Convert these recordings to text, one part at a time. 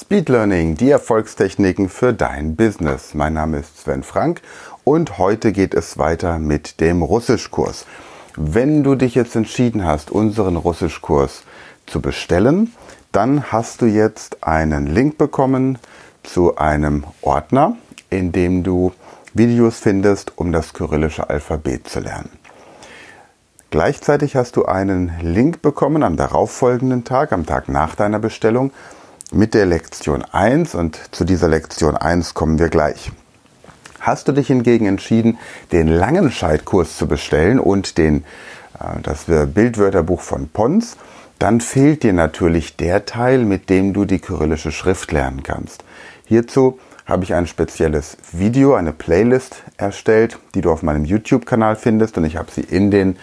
Speed Learning, die Erfolgstechniken für dein Business. Mein Name ist Sven Frank und heute geht es weiter mit dem Russischkurs. Wenn du dich jetzt entschieden hast, unseren Russischkurs zu bestellen, dann hast du jetzt einen Link bekommen zu einem Ordner, in dem du Videos findest, um das kyrillische Alphabet zu lernen. Gleichzeitig hast du einen Link bekommen am darauffolgenden Tag, am Tag nach deiner Bestellung, mit der Lektion 1 und zu dieser Lektion 1 kommen wir gleich. Hast du dich hingegen entschieden, den Langenscheid-Kurs zu bestellen und den, äh, das Bildwörterbuch von Pons, dann fehlt dir natürlich der Teil, mit dem du die kyrillische Schrift lernen kannst. Hierzu habe ich ein spezielles Video, eine Playlist erstellt, die du auf meinem YouTube-Kanal findest und ich habe sie in den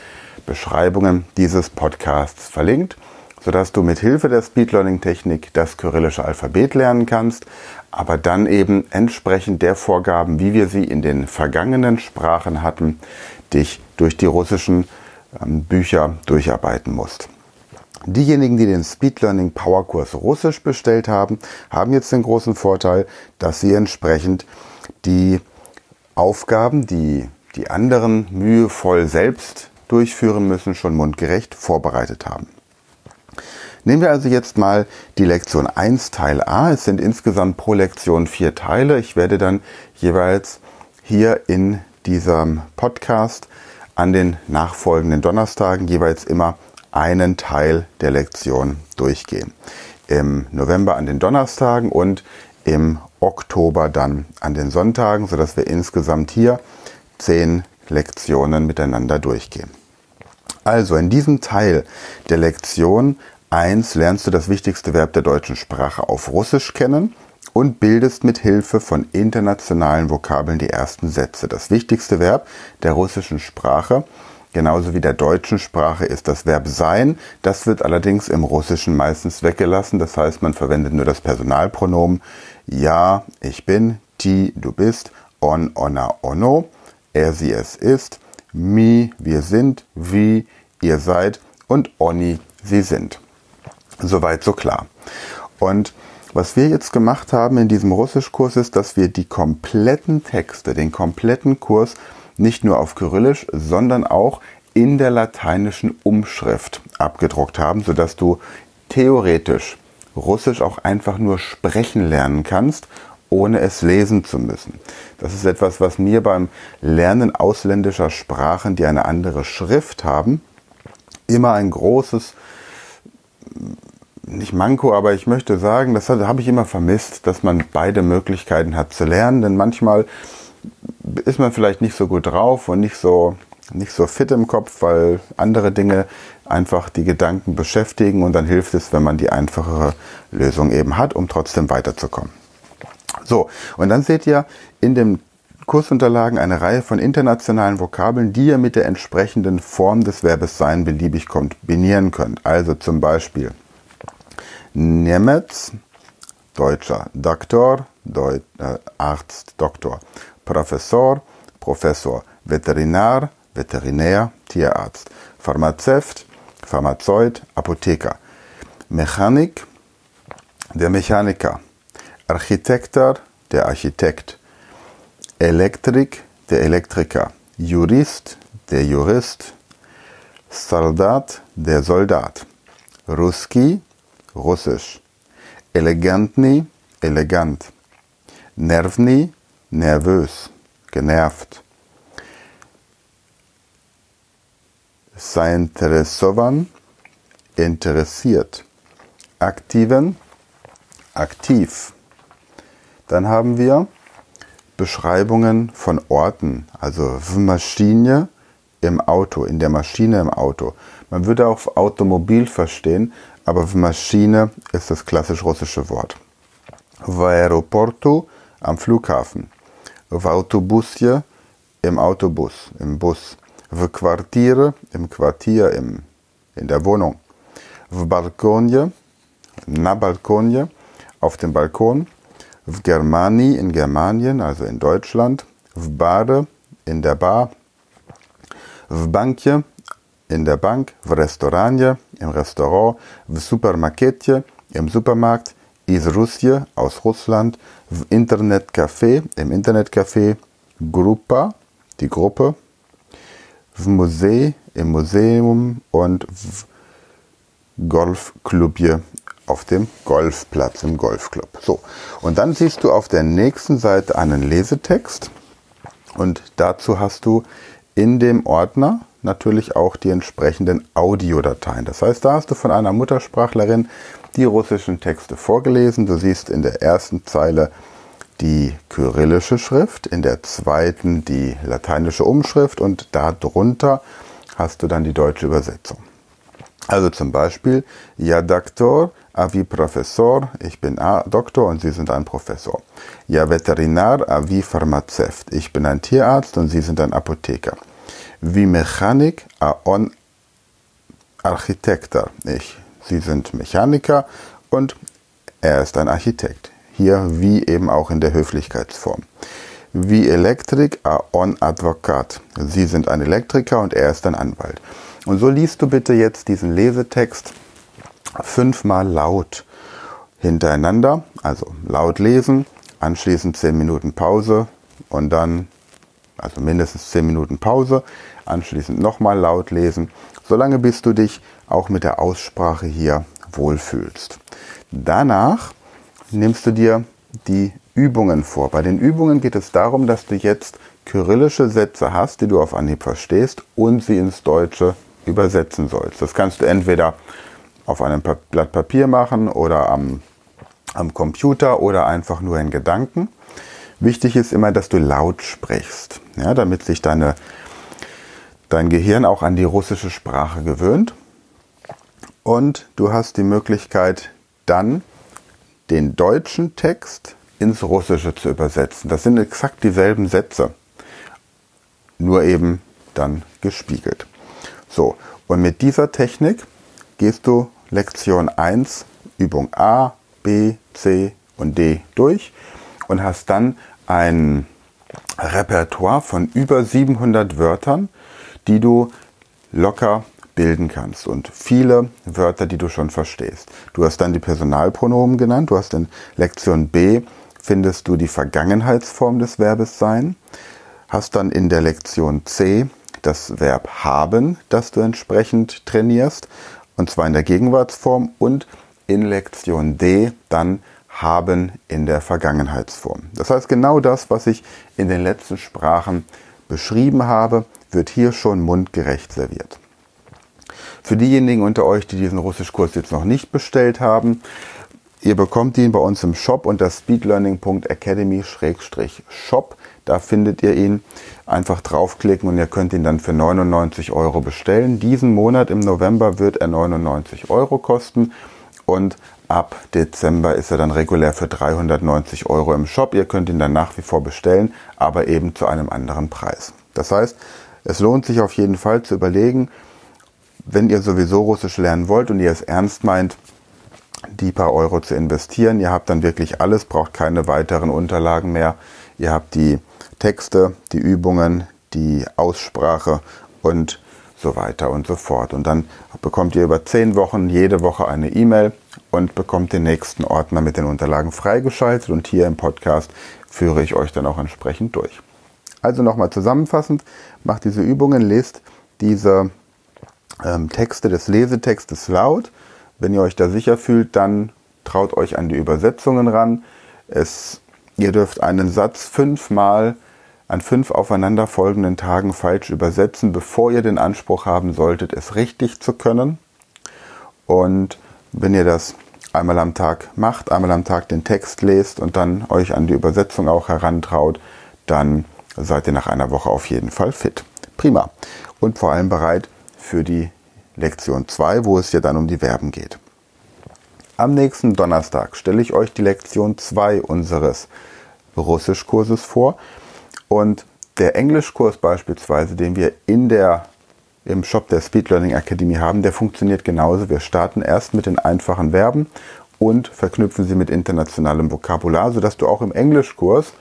Beschreibungen dieses Podcasts verlinkt, sodass du mit Hilfe der Speed Learning Technik das kyrillische Alphabet lernen kannst, aber dann eben entsprechend der Vorgaben, wie wir sie in den vergangenen Sprachen hatten, dich durch die russischen ähm, Bücher durcharbeiten musst. Diejenigen, die den Speed Learning Power Kurs Russisch bestellt haben, haben jetzt den großen Vorteil, dass sie entsprechend die Aufgaben, die die anderen mühevoll selbst durchführen müssen, schon mundgerecht vorbereitet haben. Nehmen wir also jetzt mal die Lektion 1 Teil A. Es sind insgesamt pro Lektion vier Teile. Ich werde dann jeweils hier in diesem Podcast an den nachfolgenden Donnerstagen jeweils immer einen Teil der Lektion durchgehen. Im November an den Donnerstagen und im Oktober dann an den Sonntagen, sodass wir insgesamt hier zehn Lektionen miteinander durchgehen. Also in diesem Teil der Lektion 1 lernst du das wichtigste Verb der deutschen Sprache auf Russisch kennen und bildest mit Hilfe von internationalen Vokabeln die ersten Sätze. Das wichtigste Verb der russischen Sprache, genauso wie der deutschen Sprache, ist das Verb sein. Das wird allerdings im Russischen meistens weggelassen. Das heißt, man verwendet nur das Personalpronomen ja, ich bin, ti, du bist, on, ona, ono er, sie, es ist, mi, wir sind, wie, ihr seid und oni, sie sind. Soweit so klar. Und was wir jetzt gemacht haben in diesem Russischkurs ist, dass wir die kompletten Texte, den kompletten Kurs nicht nur auf Kyrillisch, sondern auch in der lateinischen Umschrift abgedruckt haben, sodass du theoretisch Russisch auch einfach nur sprechen lernen kannst ohne es lesen zu müssen. Das ist etwas, was mir beim Lernen ausländischer Sprachen, die eine andere Schrift haben, immer ein großes, nicht Manko, aber ich möchte sagen, das habe ich immer vermisst, dass man beide Möglichkeiten hat zu lernen, denn manchmal ist man vielleicht nicht so gut drauf und nicht so, nicht so fit im Kopf, weil andere Dinge einfach die Gedanken beschäftigen und dann hilft es, wenn man die einfachere Lösung eben hat, um trotzdem weiterzukommen. So, und dann seht ihr in den Kursunterlagen eine Reihe von internationalen Vokabeln, die ihr mit der entsprechenden Form des Verbes sein beliebig kombinieren könnt. Also zum Beispiel Nemetz, Deutscher, Doktor, Deut äh, Arzt, Doktor, Professor, Professor, Veterinar, Veterinär, Tierarzt, Pharmazeut, Pharmazeut, Apotheker, Mechanik, der Mechaniker, Architekter, der Architekt, Elektrik, der Elektriker, Jurist, der Jurist, Soldat, der Soldat, Ruski, Russisch, Elegantni, elegant, Nervni, nervös, genervt, Zainteresovan, interessiert, Aktiven, aktiv, dann haben wir Beschreibungen von Orten, also Maschine im Auto, in der Maschine im Auto. Man würde auch Automobil verstehen, aber Maschine ist das klassisch russische Wort. Vaeroporto am Flughafen. Vautobusie im Autobus, im Bus. Vquartiere im Quartier, im, in der Wohnung. Vbalkonje, na Balkonje, auf dem Balkon. Germani in Germanien, also in Deutschland, Vbade in der Bar, Vbankje in der Bank, Vrestauranje im Restaurant, Supermarketje im Supermarkt, Isrusje aus Russland, Internetcafé im Internetcafé, Grupa, die Gruppe, Musee im Museum. Und Golfklubje auf dem Golfplatz, im Golfclub. So, und dann siehst du auf der nächsten Seite einen Lesetext und dazu hast du in dem Ordner natürlich auch die entsprechenden Audiodateien. Das heißt, da hast du von einer Muttersprachlerin die russischen Texte vorgelesen. Du siehst in der ersten Zeile die kyrillische Schrift, in der zweiten die lateinische Umschrift und darunter hast du dann die deutsche Übersetzung. Also zum Beispiel, ja Doktor, avi Professor, ich bin A Doktor und Sie sind ein Professor. Ja Veterinar, avi Pharmazeut, ich bin ein Tierarzt und Sie sind ein Apotheker. Wie Mechanik, a on Architekter, ich. Sie sind Mechaniker und er ist ein Architekt. Hier wie eben auch in der Höflichkeitsform. Wie Elektrik, a on Advokat. Sie sind ein Elektriker und er ist ein Anwalt. Und so liest du bitte jetzt diesen Lesetext fünfmal laut hintereinander, also laut lesen, anschließend zehn Minuten Pause und dann, also mindestens zehn Minuten Pause, anschließend nochmal laut lesen, solange bis du dich auch mit der Aussprache hier wohlfühlst. Danach nimmst du dir die Übungen vor. Bei den Übungen geht es darum, dass du jetzt kyrillische Sätze hast, die du auf Anhieb verstehst und sie ins Deutsche übersetzen sollst. Das kannst du entweder auf einem Blatt Papier machen oder am, am Computer oder einfach nur in Gedanken. Wichtig ist immer, dass du laut sprichst, ja, damit sich deine, dein Gehirn auch an die russische Sprache gewöhnt. Und du hast die Möglichkeit, dann den deutschen Text ins Russische zu übersetzen. Das sind exakt dieselben Sätze, nur eben dann gespiegelt. So, und mit dieser Technik gehst du Lektion 1, Übung A, B, C und D durch und hast dann ein Repertoire von über 700 Wörtern, die du locker bilden kannst und viele Wörter, die du schon verstehst. Du hast dann die Personalpronomen genannt, du hast in Lektion B findest du die Vergangenheitsform des Verbes sein, hast dann in der Lektion C das Verb haben, das du entsprechend trainierst, und zwar in der Gegenwartsform und in Lektion D dann haben in der Vergangenheitsform. Das heißt, genau das, was ich in den letzten Sprachen beschrieben habe, wird hier schon mundgerecht serviert. Für diejenigen unter euch, die diesen Russischkurs jetzt noch nicht bestellt haben, ihr bekommt ihn bei uns im Shop unter speedlearning.academy-shop. Da findet ihr ihn. Einfach draufklicken und ihr könnt ihn dann für 99 Euro bestellen. Diesen Monat im November wird er 99 Euro kosten und ab Dezember ist er dann regulär für 390 Euro im Shop. Ihr könnt ihn dann nach wie vor bestellen, aber eben zu einem anderen Preis. Das heißt, es lohnt sich auf jeden Fall zu überlegen, wenn ihr sowieso Russisch lernen wollt und ihr es ernst meint, die paar Euro zu investieren. Ihr habt dann wirklich alles, braucht keine weiteren Unterlagen mehr. Ihr habt die Texte, die Übungen, die Aussprache und so weiter und so fort. Und dann bekommt ihr über zehn Wochen jede Woche eine E-Mail und bekommt den nächsten Ordner mit den Unterlagen freigeschaltet. Und hier im Podcast führe ich euch dann auch entsprechend durch. Also nochmal zusammenfassend, macht diese Übungen, lest diese ähm, Texte des Lesetextes laut. Wenn ihr euch da sicher fühlt, dann traut euch an die Übersetzungen ran. Es, ihr dürft einen Satz fünfmal an fünf aufeinanderfolgenden Tagen falsch übersetzen, bevor ihr den Anspruch haben solltet, es richtig zu können. Und wenn ihr das einmal am Tag macht, einmal am Tag den Text lest und dann euch an die Übersetzung auch herantraut, dann seid ihr nach einer Woche auf jeden Fall fit. Prima. Und vor allem bereit für die Lektion 2, wo es ja dann um die Verben geht. Am nächsten Donnerstag stelle ich euch die Lektion 2 unseres Russischkurses vor. Und der Englischkurs beispielsweise, den wir in der, im Shop der Speed Learning Academy haben, der funktioniert genauso. Wir starten erst mit den einfachen Verben und verknüpfen sie mit internationalem Vokabular, sodass du auch im Englischkurs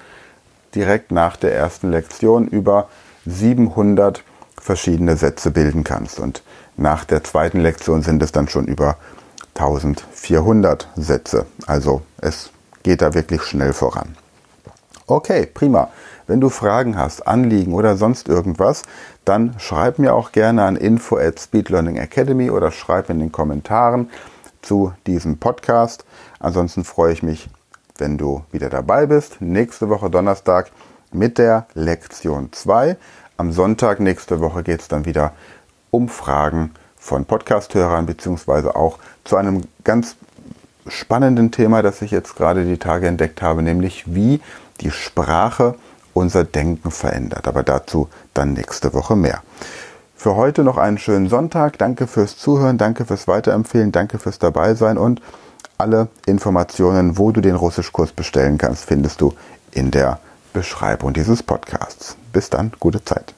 direkt nach der ersten Lektion über 700 verschiedene Sätze bilden kannst. Und nach der zweiten Lektion sind es dann schon über 1400 Sätze. Also es geht da wirklich schnell voran. Okay, prima. Wenn du Fragen hast, Anliegen oder sonst irgendwas, dann schreib mir auch gerne an info at Speed Learning Academy oder schreib in den Kommentaren zu diesem Podcast. Ansonsten freue ich mich, wenn du wieder dabei bist. Nächste Woche Donnerstag mit der Lektion 2. Am Sonntag nächste Woche geht es dann wieder um Fragen von Podcasthörern beziehungsweise auch zu einem ganz spannenden Thema, das ich jetzt gerade die Tage entdeckt habe, nämlich wie die Sprache unser Denken verändert. Aber dazu dann nächste Woche mehr. Für heute noch einen schönen Sonntag. Danke fürs Zuhören, danke fürs Weiterempfehlen, danke fürs Dabeisein und alle Informationen, wo du den Russischkurs bestellen kannst, findest du in der Beschreibung dieses Podcasts. Bis dann, gute Zeit.